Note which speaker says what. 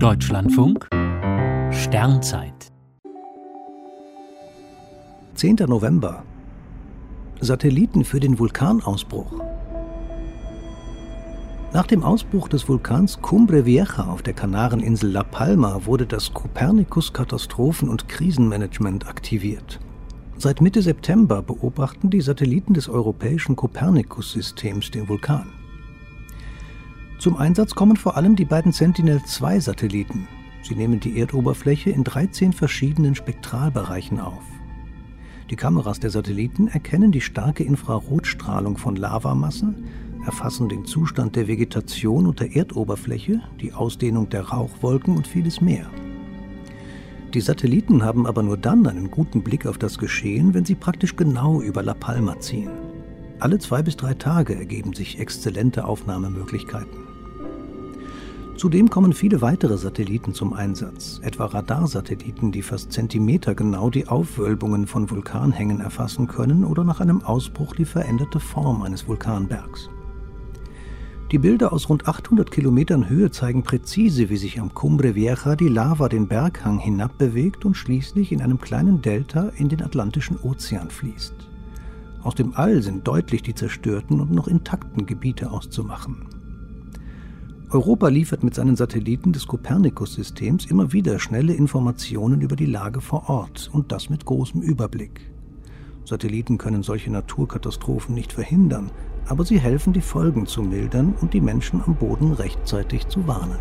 Speaker 1: Deutschlandfunk Sternzeit
Speaker 2: 10. November Satelliten für den Vulkanausbruch Nach dem Ausbruch des Vulkans Cumbre Vieja auf der Kanareninsel La Palma wurde das Copernicus Katastrophen- und Krisenmanagement aktiviert. Seit Mitte September beobachten die Satelliten des europäischen Copernicus-Systems den Vulkan. Zum Einsatz kommen vor allem die beiden Sentinel-2-Satelliten. Sie nehmen die Erdoberfläche in 13 verschiedenen Spektralbereichen auf. Die Kameras der Satelliten erkennen die starke Infrarotstrahlung von Lavamassen, erfassen den Zustand der Vegetation und der Erdoberfläche, die Ausdehnung der Rauchwolken und vieles mehr. Die Satelliten haben aber nur dann einen guten Blick auf das Geschehen, wenn sie praktisch genau über La Palma ziehen. Alle zwei bis drei Tage ergeben sich exzellente Aufnahmemöglichkeiten. Zudem kommen viele weitere Satelliten zum Einsatz, etwa Radarsatelliten, die fast zentimetergenau die Aufwölbungen von Vulkanhängen erfassen können oder nach einem Ausbruch die veränderte Form eines Vulkanbergs. Die Bilder aus rund 800 Kilometern Höhe zeigen präzise, wie sich am Cumbre Vieja die Lava den Berghang hinabbewegt und schließlich in einem kleinen Delta in den Atlantischen Ozean fließt. Aus dem All sind deutlich die zerstörten und noch intakten Gebiete auszumachen. Europa liefert mit seinen Satelliten des Copernicus-Systems immer wieder schnelle Informationen über die Lage vor Ort und das mit großem Überblick. Satelliten können solche Naturkatastrophen nicht verhindern, aber sie helfen, die Folgen zu mildern und die Menschen am Boden rechtzeitig zu warnen.